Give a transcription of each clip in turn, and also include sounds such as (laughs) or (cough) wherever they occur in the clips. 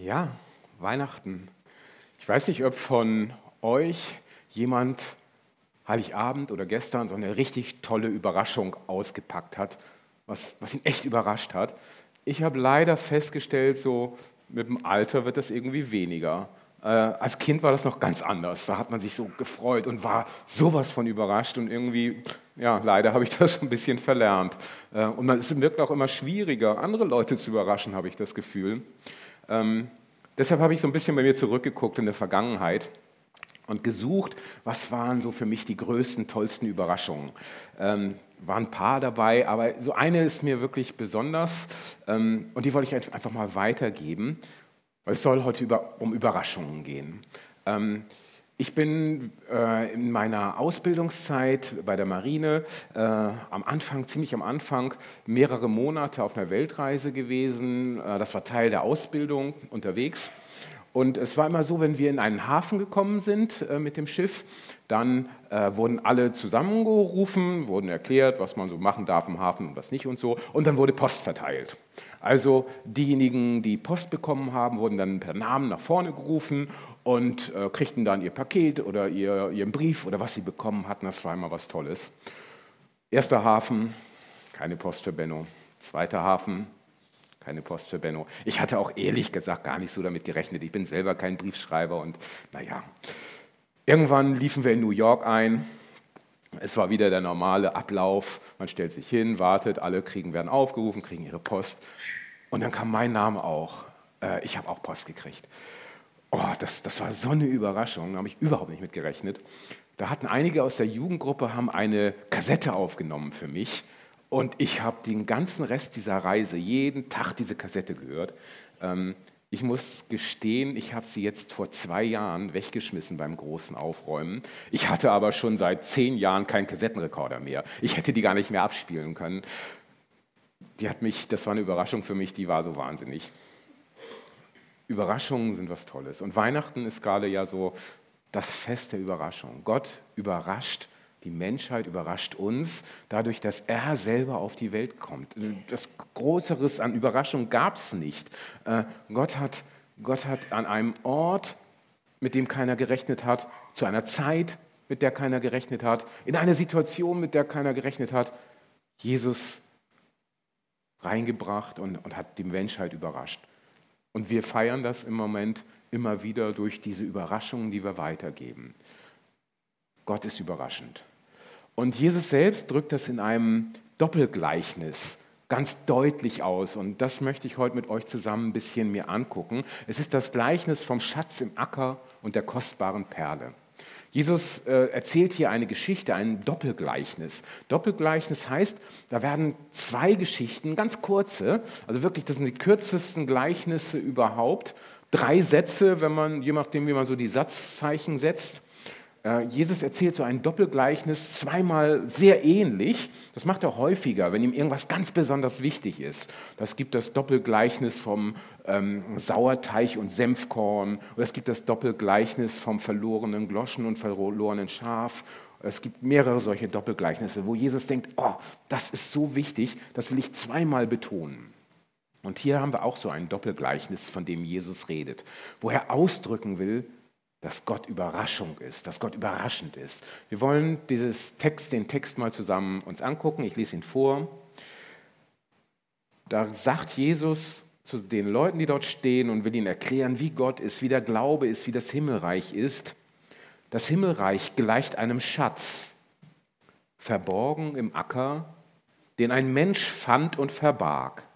Ja, Weihnachten. Ich weiß nicht, ob von euch jemand Heiligabend oder gestern so eine richtig tolle Überraschung ausgepackt hat, was, was ihn echt überrascht hat. Ich habe leider festgestellt, so mit dem Alter wird das irgendwie weniger. Äh, als Kind war das noch ganz anders. Da hat man sich so gefreut und war sowas von überrascht und irgendwie, ja, leider habe ich (laughs) das schon ein bisschen verlernt. Äh, und es wird auch immer schwieriger, andere Leute zu überraschen, habe ich das Gefühl. Ähm, deshalb habe ich so ein bisschen bei mir zurückgeguckt in der Vergangenheit und gesucht, was waren so für mich die größten, tollsten Überraschungen. Ähm, waren ein paar dabei, aber so eine ist mir wirklich besonders ähm, und die wollte ich einfach mal weitergeben. Es soll heute über, um Überraschungen gehen. Ähm, ich bin äh, in meiner Ausbildungszeit bei der Marine äh, am Anfang, ziemlich am Anfang, mehrere Monate auf einer Weltreise gewesen. Äh, das war Teil der Ausbildung unterwegs. Und es war immer so, wenn wir in einen Hafen gekommen sind äh, mit dem Schiff, dann äh, wurden alle zusammengerufen, wurden erklärt, was man so machen darf im Hafen und was nicht und so. Und dann wurde Post verteilt. Also diejenigen, die Post bekommen haben, wurden dann per Namen nach vorne gerufen und äh, kriegten dann ihr Paket oder ihr, ihren Brief oder was sie bekommen hatten. Das war immer was Tolles. Erster Hafen, keine Post für Benno. Zweiter Hafen, keine Post für Benno. Ich hatte auch ehrlich gesagt gar nicht so damit gerechnet. Ich bin selber kein Briefschreiber und naja. Irgendwann liefen wir in New York ein. Es war wieder der normale Ablauf. Man stellt sich hin, wartet, alle kriegen, werden aufgerufen, kriegen ihre Post. Und dann kam mein Name auch. Äh, ich habe auch Post gekriegt. Oh, das, das war so eine Überraschung, da habe ich überhaupt nicht mit gerechnet. Da hatten einige aus der Jugendgruppe haben eine Kassette aufgenommen für mich und ich habe den ganzen Rest dieser Reise, jeden Tag diese Kassette gehört. Ähm, ich muss gestehen, ich habe sie jetzt vor zwei Jahren weggeschmissen beim großen Aufräumen. Ich hatte aber schon seit zehn Jahren keinen Kassettenrekorder mehr. Ich hätte die gar nicht mehr abspielen können. Die hat mich, das war eine Überraschung für mich, die war so wahnsinnig. Überraschungen sind was Tolles. Und Weihnachten ist gerade ja so das Fest der Überraschung. Gott überrascht die Menschheit überrascht uns dadurch, dass er selber auf die Welt kommt. Das Größeres an Überraschung gab es nicht. Äh, Gott hat, Gott hat an einem Ort, mit dem keiner gerechnet hat, zu einer Zeit, mit der keiner gerechnet hat, in einer Situation, mit der keiner gerechnet hat, Jesus reingebracht und, und hat die Menschheit überrascht. Und wir feiern das im Moment immer wieder durch diese Überraschungen, die wir weitergeben. Gott ist überraschend. Und Jesus selbst drückt das in einem Doppelgleichnis ganz deutlich aus. Und das möchte ich heute mit euch zusammen ein bisschen mir angucken. Es ist das Gleichnis vom Schatz im Acker und der kostbaren Perle. Jesus äh, erzählt hier eine Geschichte, ein Doppelgleichnis. Doppelgleichnis heißt, da werden zwei Geschichten, ganz kurze, also wirklich, das sind die kürzesten Gleichnisse überhaupt. Drei Sätze, wenn man, je nachdem, wie man so die Satzzeichen setzt. Jesus erzählt so ein Doppelgleichnis zweimal sehr ähnlich. Das macht er häufiger, wenn ihm irgendwas ganz besonders wichtig ist. Das gibt das Doppelgleichnis vom ähm, Sauerteig und Senfkorn. Oder es gibt das Doppelgleichnis vom verlorenen Gloschen und verlorenen Schaf. Es gibt mehrere solche Doppelgleichnisse, wo Jesus denkt, oh, das ist so wichtig, das will ich zweimal betonen. Und hier haben wir auch so ein Doppelgleichnis, von dem Jesus redet, wo er ausdrücken will, dass Gott Überraschung ist, dass Gott überraschend ist. Wir wollen dieses Text, den Text mal zusammen uns angucken. Ich lese ihn vor. Da sagt Jesus zu den Leuten, die dort stehen und will ihnen erklären, wie Gott ist, wie der Glaube ist, wie das Himmelreich ist. Das Himmelreich gleicht einem Schatz, verborgen im Acker, den ein Mensch fand und verbarg.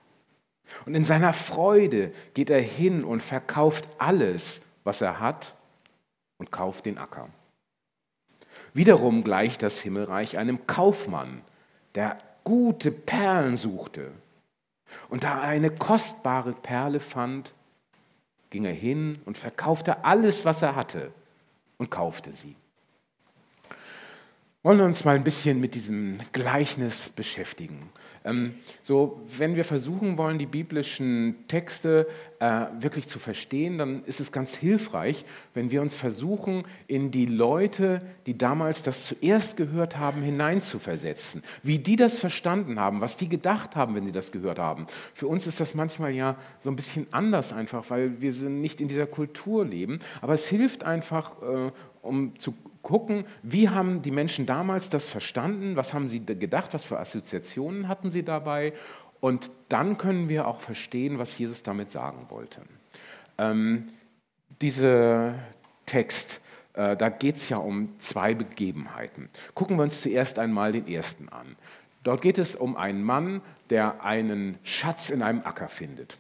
Und in seiner Freude geht er hin und verkauft alles, was er hat und kauft den Acker. Wiederum gleicht das Himmelreich einem Kaufmann, der gute Perlen suchte. Und da er eine kostbare Perle fand, ging er hin und verkaufte alles, was er hatte und kaufte sie. wollen wir uns mal ein bisschen mit diesem Gleichnis beschäftigen. Ähm, so, wenn wir versuchen wollen, die biblischen Texte äh, wirklich zu verstehen, dann ist es ganz hilfreich, wenn wir uns versuchen, in die Leute, die damals das zuerst gehört haben, hineinzuversetzen. Wie die das verstanden haben, was die gedacht haben, wenn sie das gehört haben. Für uns ist das manchmal ja so ein bisschen anders einfach, weil wir nicht in dieser Kultur leben. Aber es hilft einfach, äh, um zu gucken, wie haben die Menschen damals das verstanden, was haben sie gedacht, was für Assoziationen hatten sie dabei und dann können wir auch verstehen, was Jesus damit sagen wollte. Ähm, dieser Text, äh, da geht es ja um zwei Begebenheiten. Gucken wir uns zuerst einmal den ersten an. Dort geht es um einen Mann, der einen Schatz in einem Acker findet.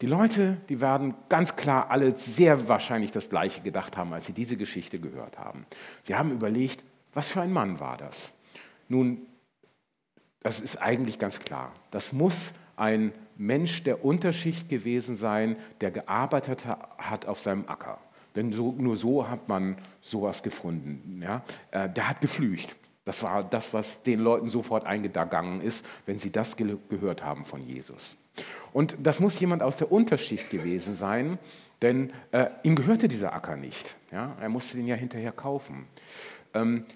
Die Leute, die werden ganz klar alle sehr wahrscheinlich das Gleiche gedacht haben, als sie diese Geschichte gehört haben. Sie haben überlegt, was für ein Mann war das? Nun, das ist eigentlich ganz klar. Das muss ein Mensch der Unterschicht gewesen sein, der gearbeitet hat auf seinem Acker. Denn so, nur so hat man sowas gefunden. Ja? Äh, der hat geflücht. Das war das, was den Leuten sofort eingegangen ist, wenn sie das gehört haben von Jesus. Und das muss jemand aus der Unterschicht gewesen sein, denn äh, ihm gehörte dieser Acker nicht. Ja? Er musste den ja hinterher kaufen. Ähm,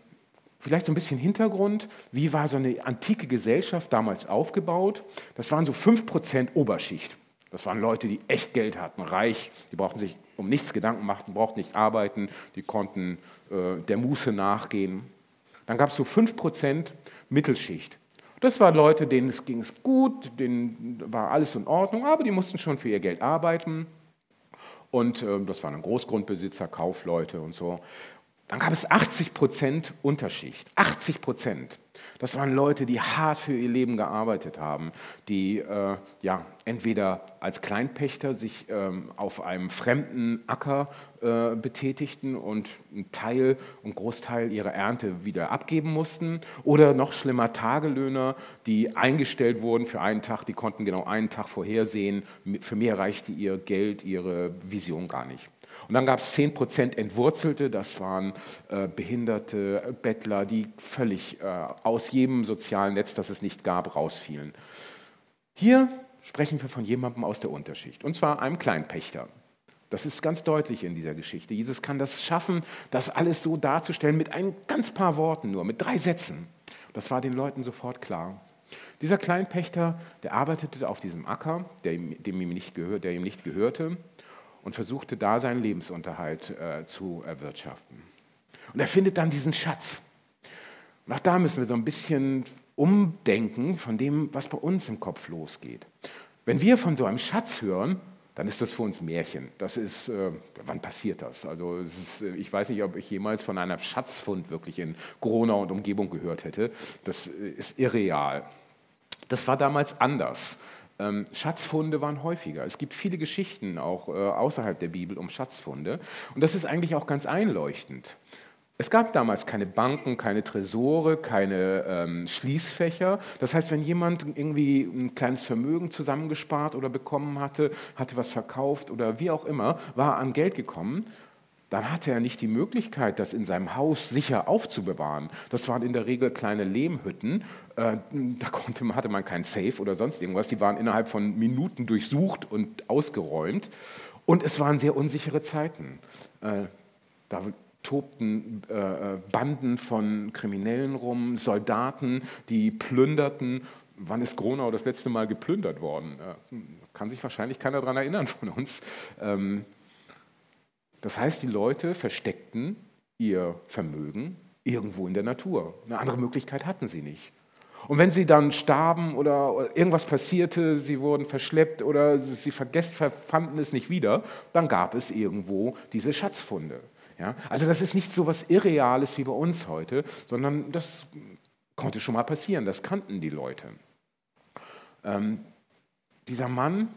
vielleicht so ein bisschen Hintergrund, wie war so eine antike Gesellschaft damals aufgebaut? Das waren so 5% Oberschicht. Das waren Leute, die echt Geld hatten, reich, die brauchten sich um nichts Gedanken machen, brauchten nicht arbeiten, die konnten äh, der Muße nachgehen. Dann gab es so 5% Mittelschicht. Das waren Leute, denen es ging es gut, denen war alles in Ordnung, aber die mussten schon für ihr Geld arbeiten. Und äh, das waren Großgrundbesitzer, Kaufleute und so. Dann gab es 80 Prozent Unterschicht. 80 Prozent. Das waren Leute, die hart für ihr Leben gearbeitet haben, die äh, ja, entweder als Kleinpächter sich ähm, auf einem fremden Acker äh, betätigten und einen Teil und Großteil ihrer Ernte wieder abgeben mussten, oder noch schlimmer Tagelöhner, die eingestellt wurden für einen Tag, die konnten genau einen Tag vorhersehen, für mehr reichte ihr Geld, ihre Vision gar nicht. Und dann gab es 10 Prozent Entwurzelte, das waren äh, behinderte Bettler, die völlig äh, aus jedem sozialen Netz, das es nicht gab, rausfielen. Hier sprechen wir von jemandem aus der Unterschicht, und zwar einem Kleinpächter. Das ist ganz deutlich in dieser Geschichte. Jesus kann das schaffen, das alles so darzustellen mit ein ganz paar Worten nur, mit drei Sätzen. Das war den Leuten sofort klar. Dieser Kleinpächter, der arbeitete auf diesem Acker, der ihm, dem ihm nicht gehör, der ihm nicht gehörte, und versuchte da seinen Lebensunterhalt äh, zu erwirtschaften. Und er findet dann diesen Schatz. Und auch da müssen wir so ein bisschen umdenken von dem, was bei uns im Kopf losgeht. Wenn wir von so einem Schatz hören, dann ist das für uns Märchen. Das ist, äh, wann passiert das? Also ist, äh, ich weiß nicht, ob ich jemals von einem Schatzfund wirklich in Corona und Umgebung gehört hätte. Das äh, ist irreal. Das war damals anders. Ähm, Schatzfunde waren häufiger. Es gibt viele Geschichten auch äh, außerhalb der Bibel um Schatzfunde. Und das ist eigentlich auch ganz einleuchtend. Es gab damals keine Banken, keine Tresore, keine ähm, Schließfächer. Das heißt, wenn jemand irgendwie ein kleines Vermögen zusammengespart oder bekommen hatte, hatte was verkauft oder wie auch immer, war an Geld gekommen dann hatte er nicht die Möglichkeit, das in seinem Haus sicher aufzubewahren. Das waren in der Regel kleine Lehmhütten. Äh, da konnte, hatte man kein Safe oder sonst irgendwas. Die waren innerhalb von Minuten durchsucht und ausgeräumt. Und es waren sehr unsichere Zeiten. Äh, da tobten äh, Banden von Kriminellen rum, Soldaten, die plünderten. Wann ist Gronau das letzte Mal geplündert worden? Kann sich wahrscheinlich keiner daran erinnern von uns. Ähm, das heißt, die Leute versteckten ihr Vermögen irgendwo in der Natur. Eine andere Möglichkeit hatten sie nicht. Und wenn sie dann starben oder irgendwas passierte, sie wurden verschleppt oder sie vergessen, fanden es nicht wieder, dann gab es irgendwo diese Schatzfunde. Ja? Also das ist nicht so etwas Irreales wie bei uns heute, sondern das konnte schon mal passieren, das kannten die Leute. Ähm, dieser Mann,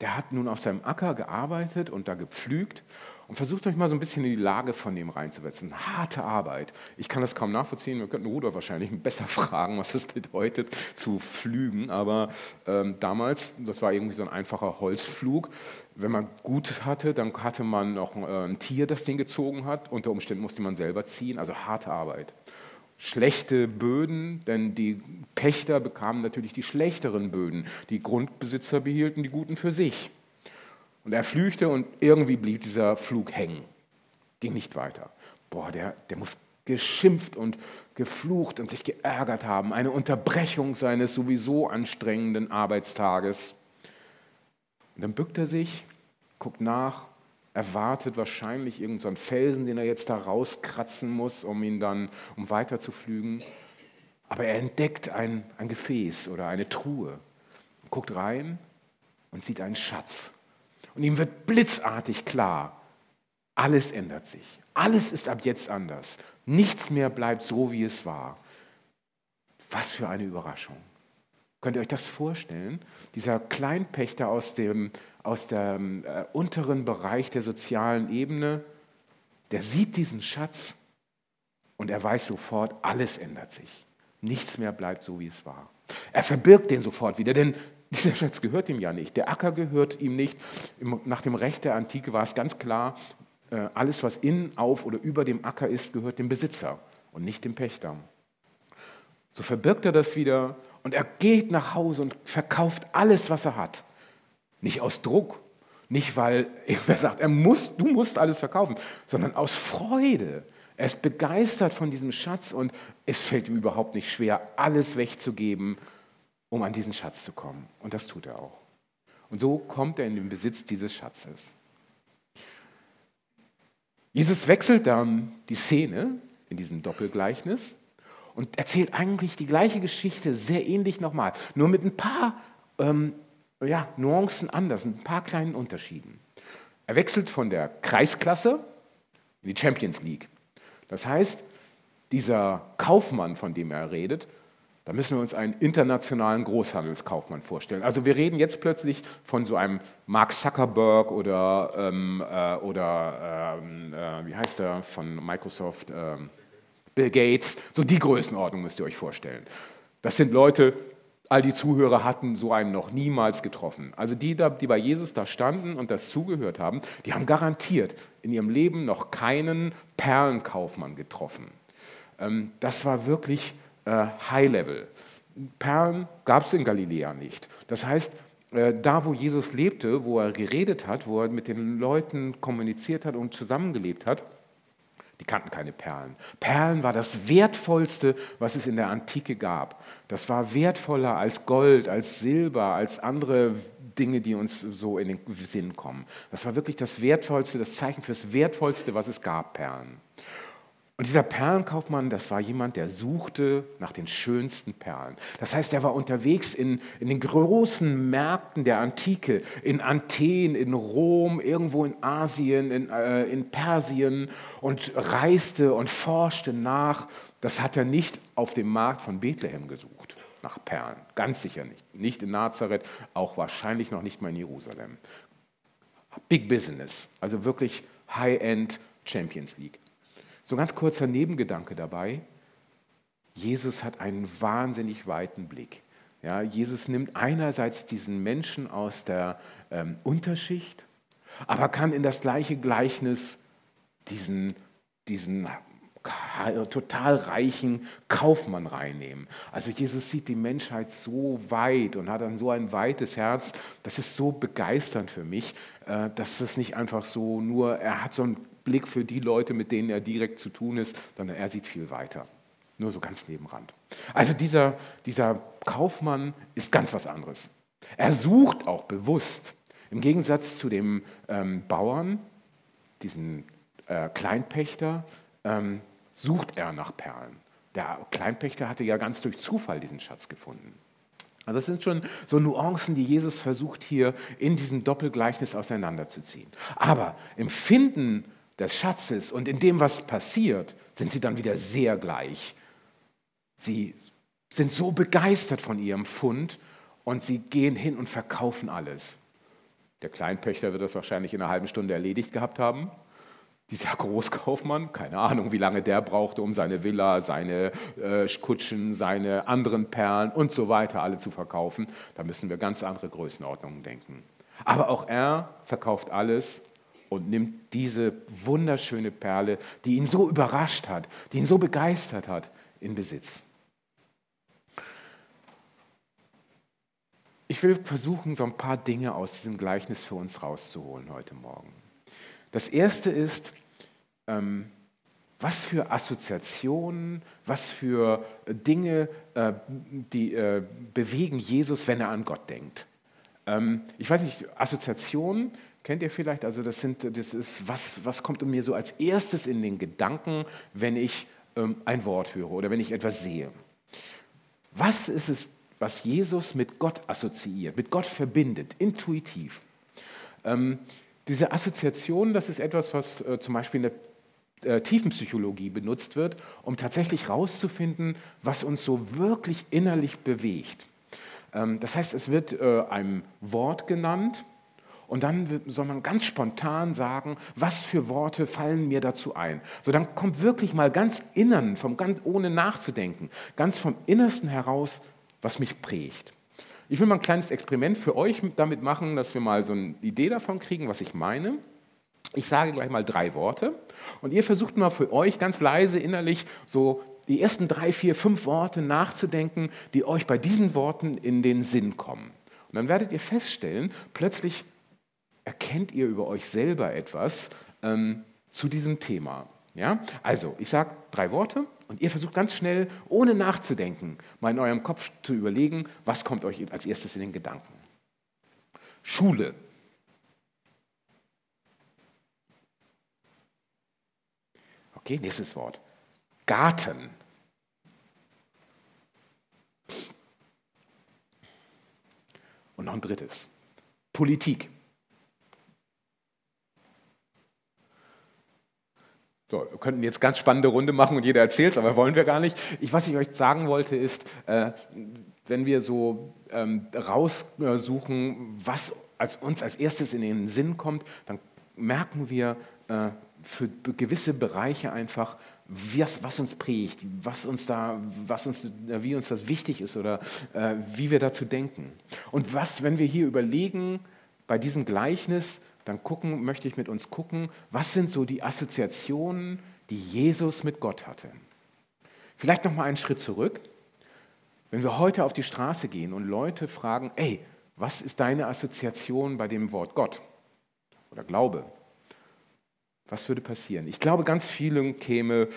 der hat nun auf seinem Acker gearbeitet und da gepflügt und versucht euch mal so ein bisschen in die Lage von dem reinzusetzen. Harte Arbeit. Ich kann das kaum nachvollziehen. Wir könnten Rudolf wahrscheinlich (laughs) besser fragen, was das bedeutet, zu flügen. Aber ähm, damals, das war irgendwie so ein einfacher Holzflug. Wenn man gut hatte, dann hatte man noch äh, ein Tier, das den gezogen hat. Unter Umständen musste man selber ziehen. Also harte Arbeit. schlechte Böden, denn die Pächter bekamen natürlich die schlechteren Böden. Die Grundbesitzer behielten die guten für sich. Und er flüchte und irgendwie blieb dieser Flug hängen. Ging nicht weiter. Boah, der, der muss geschimpft und geflucht und sich geärgert haben. Eine Unterbrechung seines sowieso anstrengenden Arbeitstages. Und dann bückt er sich, guckt nach, erwartet wahrscheinlich irgendeinen so Felsen, den er jetzt da rauskratzen muss, um ihn dann, um weiterzuflügen. Aber er entdeckt ein, ein Gefäß oder eine Truhe, guckt rein und sieht einen Schatz. Und ihm wird blitzartig klar, alles ändert sich. Alles ist ab jetzt anders. Nichts mehr bleibt so, wie es war. Was für eine Überraschung. Könnt ihr euch das vorstellen? Dieser Kleinpächter aus dem, aus dem äh, unteren Bereich der sozialen Ebene, der sieht diesen Schatz und er weiß sofort, alles ändert sich. Nichts mehr bleibt so, wie es war. Er verbirgt den sofort wieder, denn dieser Schatz gehört ihm ja nicht. Der Acker gehört ihm nicht. Nach dem Recht der Antike war es ganz klar, äh, alles, was in, auf oder über dem Acker ist, gehört dem Besitzer und nicht dem Pächter. So verbirgt er das wieder und er geht nach Hause und verkauft alles, was er hat. Nicht aus Druck, nicht weil (laughs) er sagt, er muss, du musst alles verkaufen, sondern aus Freude. Er ist begeistert von diesem Schatz und es fällt ihm überhaupt nicht schwer, alles wegzugeben, um an diesen Schatz zu kommen. Und das tut er auch. Und so kommt er in den Besitz dieses Schatzes. Jesus wechselt dann die Szene in diesem Doppelgleichnis und erzählt eigentlich die gleiche Geschichte sehr ähnlich nochmal, nur mit ein paar ähm, ja, Nuancen anders, mit ein paar kleinen Unterschieden. Er wechselt von der Kreisklasse in die Champions League. Das heißt, dieser Kaufmann, von dem er redet, da müssen wir uns einen internationalen Großhandelskaufmann vorstellen. Also wir reden jetzt plötzlich von so einem Mark Zuckerberg oder, ähm, äh, oder ähm, äh, wie heißt er von Microsoft, äh, Bill Gates. So die Größenordnung müsst ihr euch vorstellen. Das sind Leute, all die Zuhörer hatten so einen noch niemals getroffen. Also die, die bei Jesus da standen und das zugehört haben, die haben garantiert in ihrem Leben noch keinen Perlenkaufmann getroffen. Ähm, das war wirklich äh, High Level. Perlen gab es in Galiläa nicht. Das heißt, äh, da wo Jesus lebte, wo er geredet hat, wo er mit den Leuten kommuniziert hat und zusammengelebt hat, die kannten keine Perlen. Perlen war das Wertvollste, was es in der Antike gab. Das war wertvoller als Gold, als Silber, als andere Dinge, die uns so in den Sinn kommen. Das war wirklich das Wertvollste, das Zeichen für das Wertvollste, was es gab, Perlen. Und dieser Perlenkaufmann, das war jemand, der suchte nach den schönsten Perlen. Das heißt, er war unterwegs in, in den großen Märkten der Antike, in Athen, in Rom, irgendwo in Asien, in, äh, in Persien und reiste und forschte nach. Das hat er nicht auf dem Markt von Bethlehem gesucht, nach Perlen. Ganz sicher nicht. Nicht in Nazareth, auch wahrscheinlich noch nicht mal in Jerusalem. Big Business, also wirklich High-End Champions League. So ein ganz kurzer Nebengedanke dabei. Jesus hat einen wahnsinnig weiten Blick. Ja, Jesus nimmt einerseits diesen Menschen aus der ähm, Unterschicht, aber kann in das gleiche Gleichnis diesen, diesen total reichen Kaufmann reinnehmen. Also Jesus sieht die Menschheit so weit und hat dann so ein weites Herz. Das ist so begeisternd für mich, äh, dass es nicht einfach so nur, er hat so ein Blick für die Leute, mit denen er direkt zu tun ist, sondern er sieht viel weiter. Nur so ganz nebenrand. Also dieser, dieser Kaufmann ist ganz was anderes. Er sucht auch bewusst, im Gegensatz zu dem ähm, Bauern, diesen äh, Kleinpächter, ähm, sucht er nach Perlen. Der Kleinpächter hatte ja ganz durch Zufall diesen Schatz gefunden. Also das sind schon so Nuancen, die Jesus versucht hier in diesem Doppelgleichnis auseinanderzuziehen. Aber im Finden des Schatzes und in dem, was passiert, sind sie dann wieder sehr gleich. Sie sind so begeistert von ihrem Fund und sie gehen hin und verkaufen alles. Der Kleinpächter wird das wahrscheinlich in einer halben Stunde erledigt gehabt haben. Dieser (laughs) Großkaufmann, keine Ahnung, wie lange der brauchte, um seine Villa, seine äh, Kutschen, seine anderen Perlen und so weiter alle zu verkaufen. Da müssen wir ganz andere Größenordnungen denken. Aber auch er verkauft alles und nimmt diese wunderschöne Perle, die ihn so überrascht hat, die ihn so begeistert hat, in Besitz. Ich will versuchen, so ein paar Dinge aus diesem Gleichnis für uns rauszuholen heute Morgen. Das erste ist, ähm, was für Assoziationen, was für Dinge, äh, die äh, bewegen Jesus, wenn er an Gott denkt. Ähm, ich weiß nicht, Assoziationen kennt ihr vielleicht? Also das sind, das ist, was, was kommt mir so als erstes in den Gedanken, wenn ich ähm, ein Wort höre oder wenn ich etwas sehe? Was ist es, was Jesus mit Gott assoziiert, mit Gott verbindet, intuitiv? Ähm, diese Assoziation, das ist etwas, was äh, zum Beispiel in der äh, Tiefenpsychologie benutzt wird, um tatsächlich herauszufinden, was uns so wirklich innerlich bewegt. Ähm, das heißt, es wird äh, ein Wort genannt und dann soll man ganz spontan sagen, was für Worte fallen mir dazu ein. So dann kommt wirklich mal ganz innen, vom, ganz, ohne nachzudenken, ganz vom Innersten heraus, was mich prägt. Ich will mal ein kleines Experiment für euch damit machen, dass wir mal so eine Idee davon kriegen, was ich meine. Ich sage gleich mal drei Worte und ihr versucht mal für euch ganz leise innerlich so die ersten drei, vier, fünf Worte nachzudenken, die euch bei diesen Worten in den Sinn kommen. Und dann werdet ihr feststellen, plötzlich erkennt ihr über euch selber etwas ähm, zu diesem Thema. Ja? Also, ich sage drei Worte und ihr versucht ganz schnell, ohne nachzudenken, mal in eurem Kopf zu überlegen, was kommt euch als erstes in den Gedanken. Schule. Okay, nächstes Wort. Garten. Und noch ein drittes. Politik. So, wir könnten jetzt ganz spannende Runde machen und jeder erzählt es, aber wollen wir gar nicht. Ich, was ich euch sagen wollte, ist, äh, wenn wir so ähm, raussuchen, was als uns als erstes in den Sinn kommt, dann merken wir äh, für gewisse Bereiche einfach, was, was, uns prägt, was uns da, was uns, wie uns das wichtig ist oder äh, wie wir dazu denken. Und was, wenn wir hier überlegen, bei diesem Gleichnis, dann gucken, möchte ich mit uns gucken, was sind so die Assoziationen, die Jesus mit Gott hatte. Vielleicht noch mal einen Schritt zurück. Wenn wir heute auf die Straße gehen und Leute fragen, ey, was ist deine Assoziation bei dem Wort Gott oder Glaube? Was würde passieren? Ich glaube, ganz vielen käme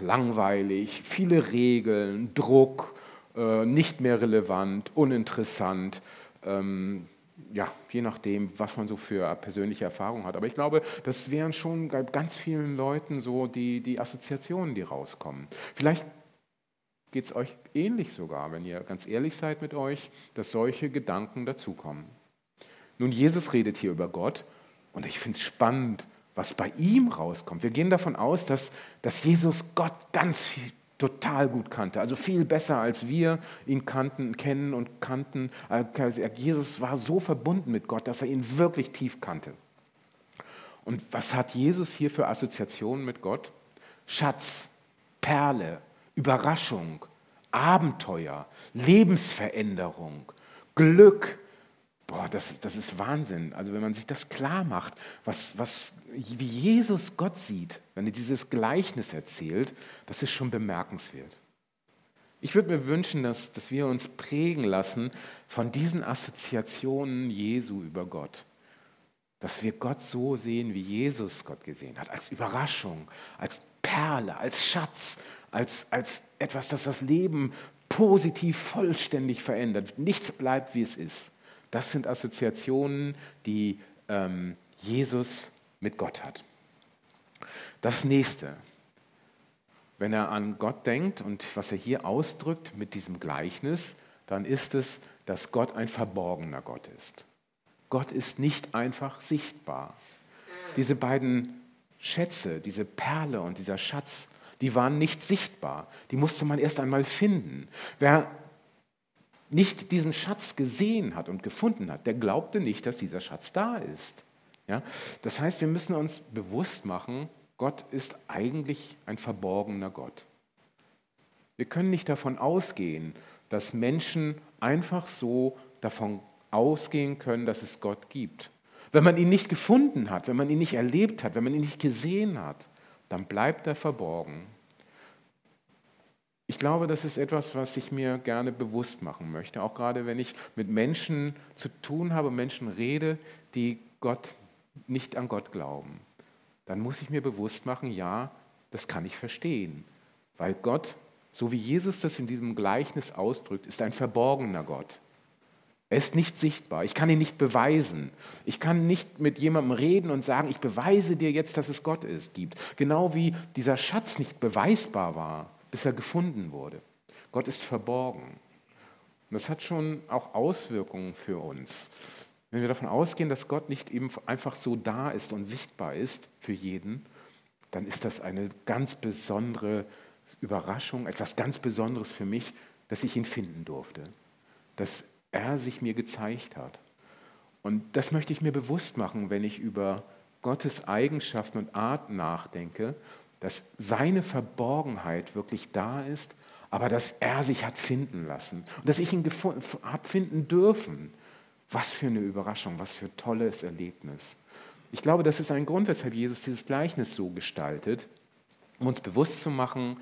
langweilig, viele Regeln, Druck, äh, nicht mehr relevant, uninteressant. Ähm, ja, je nachdem, was man so für persönliche Erfahrungen hat. Aber ich glaube, das wären schon bei ganz vielen Leuten so die, die Assoziationen, die rauskommen. Vielleicht geht es euch ähnlich sogar, wenn ihr ganz ehrlich seid mit euch, dass solche Gedanken dazukommen. Nun, Jesus redet hier über Gott und ich finde es spannend, was bei ihm rauskommt. Wir gehen davon aus, dass, dass Jesus Gott ganz viel total gut kannte, also viel besser als wir ihn kannten, kennen und kannten. Äh, Jesus war so verbunden mit Gott, dass er ihn wirklich tief kannte. Und was hat Jesus hier für Assoziationen mit Gott? Schatz, Perle, Überraschung, Abenteuer, Lebensveränderung, Glück. Boah, das, das ist Wahnsinn. Also wenn man sich das klar macht, was, was wie Jesus Gott sieht, wenn er dieses Gleichnis erzählt, das ist schon bemerkenswert. Ich würde mir wünschen, dass, dass wir uns prägen lassen von diesen Assoziationen Jesu über Gott. Dass wir Gott so sehen, wie Jesus Gott gesehen hat, als Überraschung, als Perle, als Schatz, als, als etwas, das das Leben positiv, vollständig verändert. Nichts bleibt, wie es ist. Das sind Assoziationen, die ähm, Jesus mit Gott hat. Das nächste, wenn er an Gott denkt und was er hier ausdrückt mit diesem Gleichnis, dann ist es, dass Gott ein verborgener Gott ist. Gott ist nicht einfach sichtbar. Diese beiden Schätze, diese Perle und dieser Schatz, die waren nicht sichtbar. Die musste man erst einmal finden. Wer nicht diesen Schatz gesehen hat und gefunden hat, der glaubte nicht, dass dieser Schatz da ist. Ja? Das heißt, wir müssen uns bewusst machen, Gott ist eigentlich ein verborgener Gott. Wir können nicht davon ausgehen, dass Menschen einfach so davon ausgehen können, dass es Gott gibt. Wenn man ihn nicht gefunden hat, wenn man ihn nicht erlebt hat, wenn man ihn nicht gesehen hat, dann bleibt er verborgen. Ich glaube, das ist etwas, was ich mir gerne bewusst machen möchte, auch gerade wenn ich mit Menschen zu tun habe, Menschen rede, die Gott nicht an Gott glauben. Dann muss ich mir bewusst machen, ja, das kann ich verstehen, weil Gott, so wie Jesus das in diesem Gleichnis ausdrückt, ist ein verborgener Gott. Er ist nicht sichtbar. Ich kann ihn nicht beweisen. Ich kann nicht mit jemandem reden und sagen, ich beweise dir jetzt, dass es Gott ist, gibt. Genau wie dieser Schatz nicht beweisbar war, bis er gefunden wurde. Gott ist verborgen. Und das hat schon auch Auswirkungen für uns. Wenn wir davon ausgehen, dass Gott nicht eben einfach so da ist und sichtbar ist für jeden, dann ist das eine ganz besondere Überraschung, etwas ganz Besonderes für mich, dass ich ihn finden durfte. Dass er sich mir gezeigt hat. Und das möchte ich mir bewusst machen, wenn ich über Gottes Eigenschaften und Art nachdenke, dass seine Verborgenheit wirklich da ist, aber dass er sich hat finden lassen und dass ich ihn habe finden dürfen. Was für eine Überraschung, was für ein tolles Erlebnis. Ich glaube, das ist ein Grund, weshalb Jesus dieses Gleichnis so gestaltet, um uns bewusst zu machen,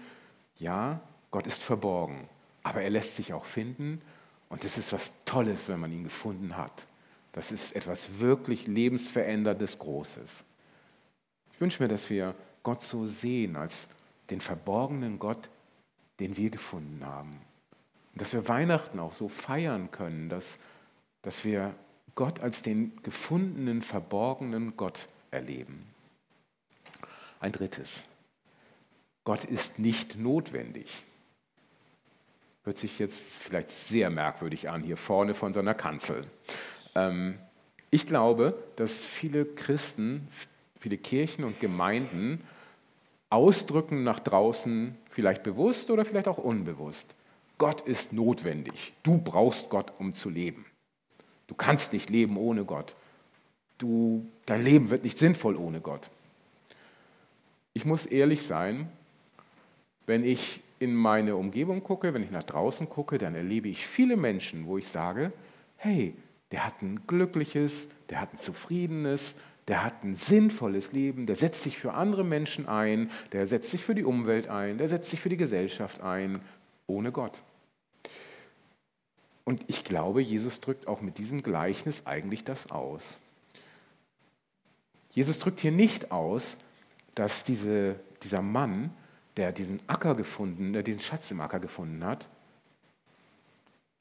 ja, Gott ist verborgen, aber er lässt sich auch finden und das ist was Tolles, wenn man ihn gefunden hat. Das ist etwas wirklich lebensveränderndes, Großes. Ich wünsche mir, dass wir Gott so sehen als den verborgenen Gott, den wir gefunden haben. Und dass wir Weihnachten auch so feiern können, dass, dass wir Gott als den gefundenen, verborgenen Gott erleben. Ein drittes. Gott ist nicht notwendig. Hört sich jetzt vielleicht sehr merkwürdig an, hier vorne von so einer Kanzel. Ähm, ich glaube, dass viele Christen, viele Kirchen und Gemeinden ausdrücken nach draußen, vielleicht bewusst oder vielleicht auch unbewusst, Gott ist notwendig. Du brauchst Gott, um zu leben. Du kannst nicht leben ohne Gott. Du, dein Leben wird nicht sinnvoll ohne Gott. Ich muss ehrlich sein, wenn ich in meine Umgebung gucke, wenn ich nach draußen gucke, dann erlebe ich viele Menschen, wo ich sage, hey, der hat ein glückliches, der hat ein zufriedenes, der hat ein sinnvolles Leben, der setzt sich für andere Menschen ein, der setzt sich für die Umwelt ein, der setzt sich für die Gesellschaft ein, ohne Gott. Und ich glaube, Jesus drückt auch mit diesem Gleichnis eigentlich das aus. Jesus drückt hier nicht aus, dass diese, dieser Mann der diesen Acker gefunden, der diesen Schatz im Acker gefunden hat,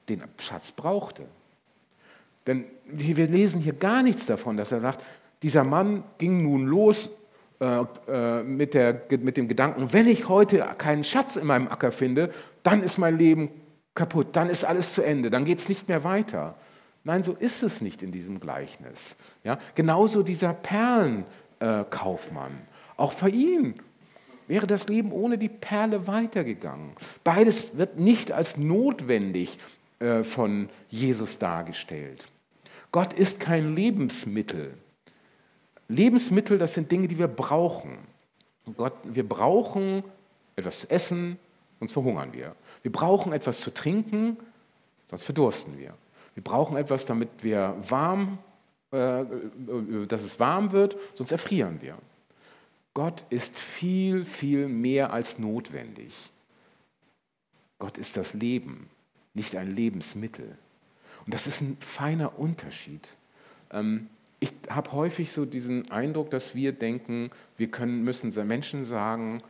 den Schatz brauchte. Denn wir lesen hier gar nichts davon, dass er sagt, dieser Mann ging nun los äh, äh, mit, der, mit dem Gedanken, wenn ich heute keinen Schatz in meinem Acker finde, dann ist mein Leben kaputt, dann ist alles zu Ende, dann geht es nicht mehr weiter. Nein, so ist es nicht in diesem Gleichnis. Ja? Genauso dieser Perlenkaufmann. Äh, Auch für ihn wäre das Leben ohne die Perle weitergegangen. Beides wird nicht als notwendig äh, von Jesus dargestellt. Gott ist kein Lebensmittel. Lebensmittel, das sind Dinge, die wir brauchen. Gott, wir brauchen etwas zu essen, sonst verhungern wir. Wir brauchen etwas zu trinken, sonst verdursten wir. Wir brauchen etwas, damit wir warm, äh, äh dass es warm wird, sonst erfrieren wir. Gott ist viel, viel mehr als notwendig. Gott ist das Leben, nicht ein Lebensmittel. Und das ist ein feiner Unterschied. Ähm, ich habe häufig so diesen Eindruck, dass wir denken, wir können, müssen Menschen sagen,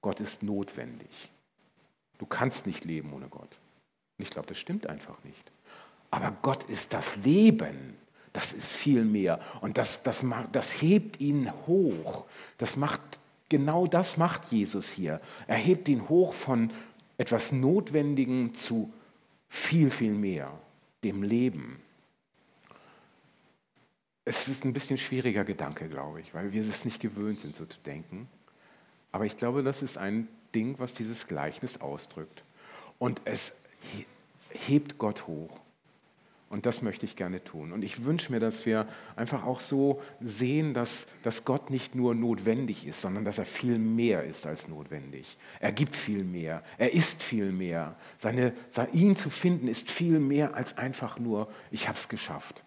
Gott ist notwendig. Du kannst nicht leben ohne Gott. Und ich glaube, das stimmt einfach nicht. Aber Gott ist das Leben das ist viel mehr. Und das, das, das hebt ihn hoch. Das macht, genau das macht Jesus hier. Er hebt ihn hoch von etwas Notwendigem zu viel, viel mehr, dem Leben. Es ist ein bisschen schwieriger Gedanke, glaube ich, weil wir es nicht gewöhnt sind, so zu denken. Aber ich glaube, das ist ein Ding, was dieses Gleichnis ausdrückt. Und es hebt Gott hoch. Und das möchte ich gerne tun. Und ich wünsche mir, dass wir einfach auch so sehen, dass, dass Gott nicht nur notwendig ist, sondern dass er viel mehr ist als notwendig. Er gibt viel mehr. Er ist viel mehr. Seine, ihn zu finden ist viel mehr als einfach nur, ich habe es geschafft.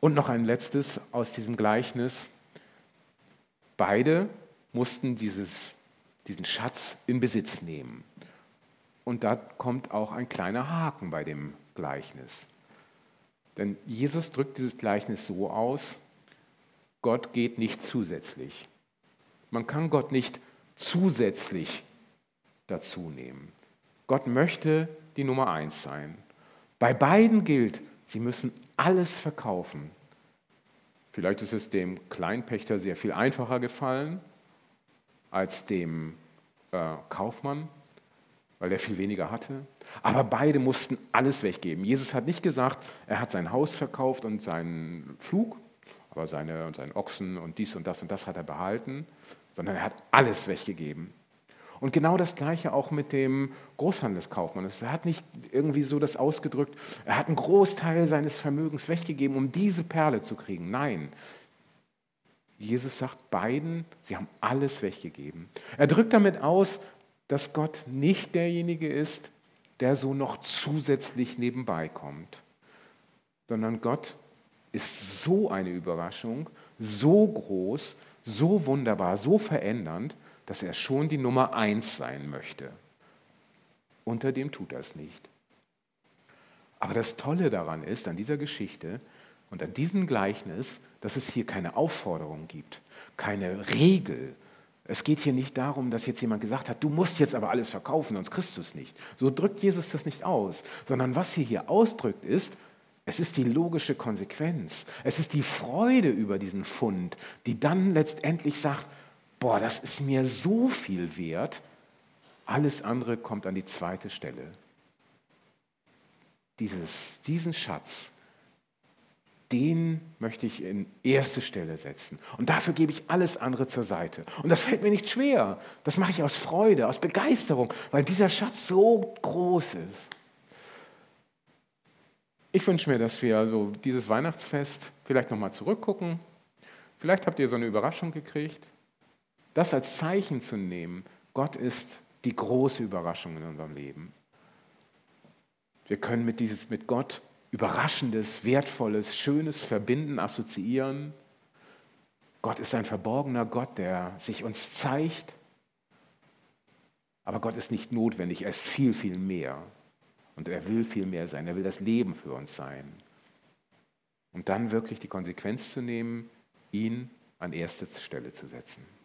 Und noch ein letztes aus diesem Gleichnis. Beide mussten dieses diesen Schatz in Besitz nehmen. Und da kommt auch ein kleiner Haken bei dem Gleichnis. Denn Jesus drückt dieses Gleichnis so aus, Gott geht nicht zusätzlich. Man kann Gott nicht zusätzlich dazu nehmen. Gott möchte die Nummer eins sein. Bei beiden gilt, sie müssen alles verkaufen. Vielleicht ist es dem Kleinpächter sehr viel einfacher gefallen als dem äh, Kaufmann, weil er viel weniger hatte. Aber beide mussten alles weggeben. Jesus hat nicht gesagt, er hat sein Haus verkauft und seinen Flug, aber seine und seinen Ochsen und dies und das und das hat er behalten, sondern er hat alles weggegeben. Und genau das Gleiche auch mit dem Großhandelskaufmann. Er hat nicht irgendwie so das ausgedrückt, er hat einen Großteil seines Vermögens weggegeben, um diese Perle zu kriegen. Nein, Jesus sagt beiden, sie haben alles weggegeben. Er drückt damit aus, dass Gott nicht derjenige ist, der so noch zusätzlich nebenbei kommt, sondern Gott ist so eine Überraschung, so groß, so wunderbar, so verändernd, dass er schon die Nummer eins sein möchte. Unter dem tut er es nicht. Aber das Tolle daran ist, an dieser Geschichte und an diesem Gleichnis, dass es hier keine Aufforderung gibt, keine Regel, es geht hier nicht darum, dass jetzt jemand gesagt hat, du musst jetzt aber alles verkaufen, sonst kriegst du es nicht. So drückt Jesus das nicht aus, sondern was hier hier ausdrückt ist, es ist die logische Konsequenz. Es ist die Freude über diesen Fund, die dann letztendlich sagt, boah, das ist mir so viel wert, alles andere kommt an die zweite Stelle. Dieses, diesen Schatz, den möchte ich in erste Stelle setzen. Und dafür gebe ich alles andere zur Seite. Und das fällt mir nicht schwer. Das mache ich aus Freude, aus Begeisterung, weil dieser Schatz so groß ist. Ich wünsche mir, dass wir so dieses Weihnachtsfest vielleicht nochmal zurückgucken. Vielleicht habt ihr so eine Überraschung gekriegt. Das als Zeichen zu nehmen, Gott ist die große Überraschung in unserem Leben. Wir können mit, dieses, mit Gott Überraschendes, Wertvolles, Schönes verbinden, assoziieren. Gott ist ein verborgener Gott, der sich uns zeigt. Aber Gott ist nicht notwendig, er ist viel, viel mehr. Und er will viel mehr sein, er will das Leben für uns sein. Und dann wirklich die Konsequenz zu nehmen, ihn an erste Stelle zu setzen.